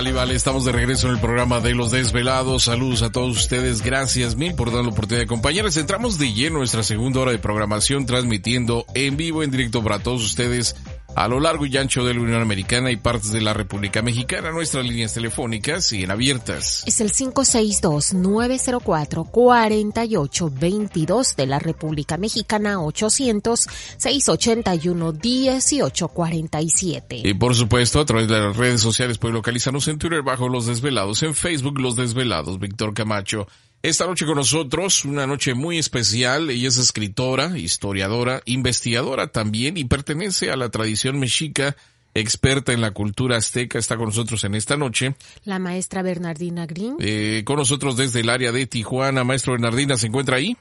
Sal y vale, estamos de regreso en el programa de Los Desvelados. Saludos a todos ustedes. Gracias mil por dar la oportunidad de acompañarles. Entramos de lleno en nuestra segunda hora de programación, transmitiendo en vivo, en directo para todos ustedes a lo largo y ancho de la Unión Americana y partes de la República Mexicana. Nuestras líneas telefónicas siguen abiertas. Es el 562-904-4822 de la República Mexicana, 800-681-1847. Y por supuesto, a través de las redes sociales puede localizarnos en Twitter bajo Los Desvelados, en Facebook Los Desvelados, Víctor Camacho. Esta noche con nosotros, una noche muy especial. Ella es escritora, historiadora, investigadora también y pertenece a la tradición mexica, experta en la cultura azteca. Está con nosotros en esta noche. La maestra Bernardina Green. Eh, con nosotros desde el área de Tijuana. Maestro Bernardina, ¿se encuentra ahí?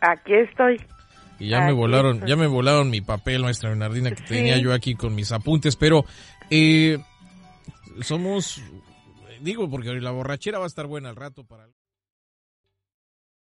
Aquí estoy. Y ya me volaron, estoy. ya me volaron mi papel, maestra Bernardina, que Sí. tenía yo aquí con mis apuntes, pero eh, somos, digo, porque la borrachera va a estar buena al rato para...